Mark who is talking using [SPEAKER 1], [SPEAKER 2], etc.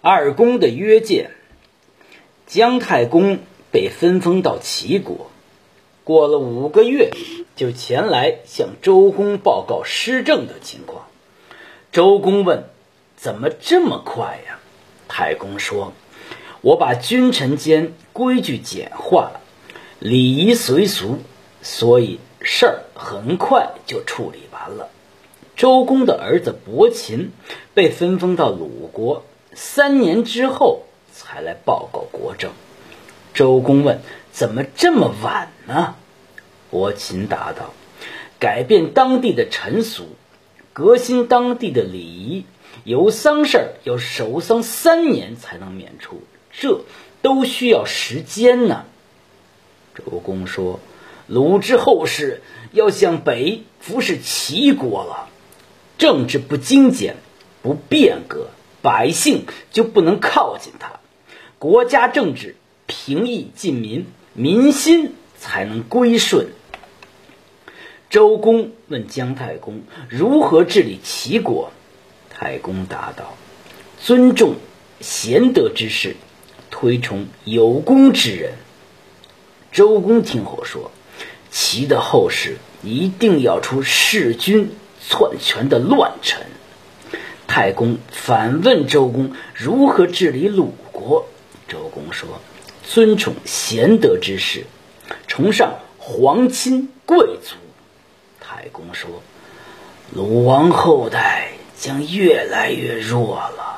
[SPEAKER 1] 二公的约见，姜太公被分封到齐国，过了五个月，就前来向周公报告施政的情况。周公问：“怎么这么快呀？”太公说：“我把君臣间规矩简化了，礼仪随俗，所以事儿很快就处理完了。”周公的儿子伯禽被分封到鲁国。三年之后才来报告国政。周公问：“怎么这么晚呢？”伯禽答道：“改变当地的陈俗，革新当地的礼仪，有丧事儿要守丧三年才能免除，这都需要时间呢。”周公说：“鲁之后世要向北服侍齐国了，政治不精简，不变革。”百姓就不能靠近他，国家政治平易近民，民心才能归顺。周公问姜太公如何治理齐国，太公答道：“尊重贤德之士，推崇有功之人。”周公听后说：“齐的后世一定要出弑君篡权的乱臣。”太公反问周公如何治理鲁国。周公说：“尊崇贤德之士，崇尚皇亲贵族。”太公说：“鲁王后代将越来越弱了。”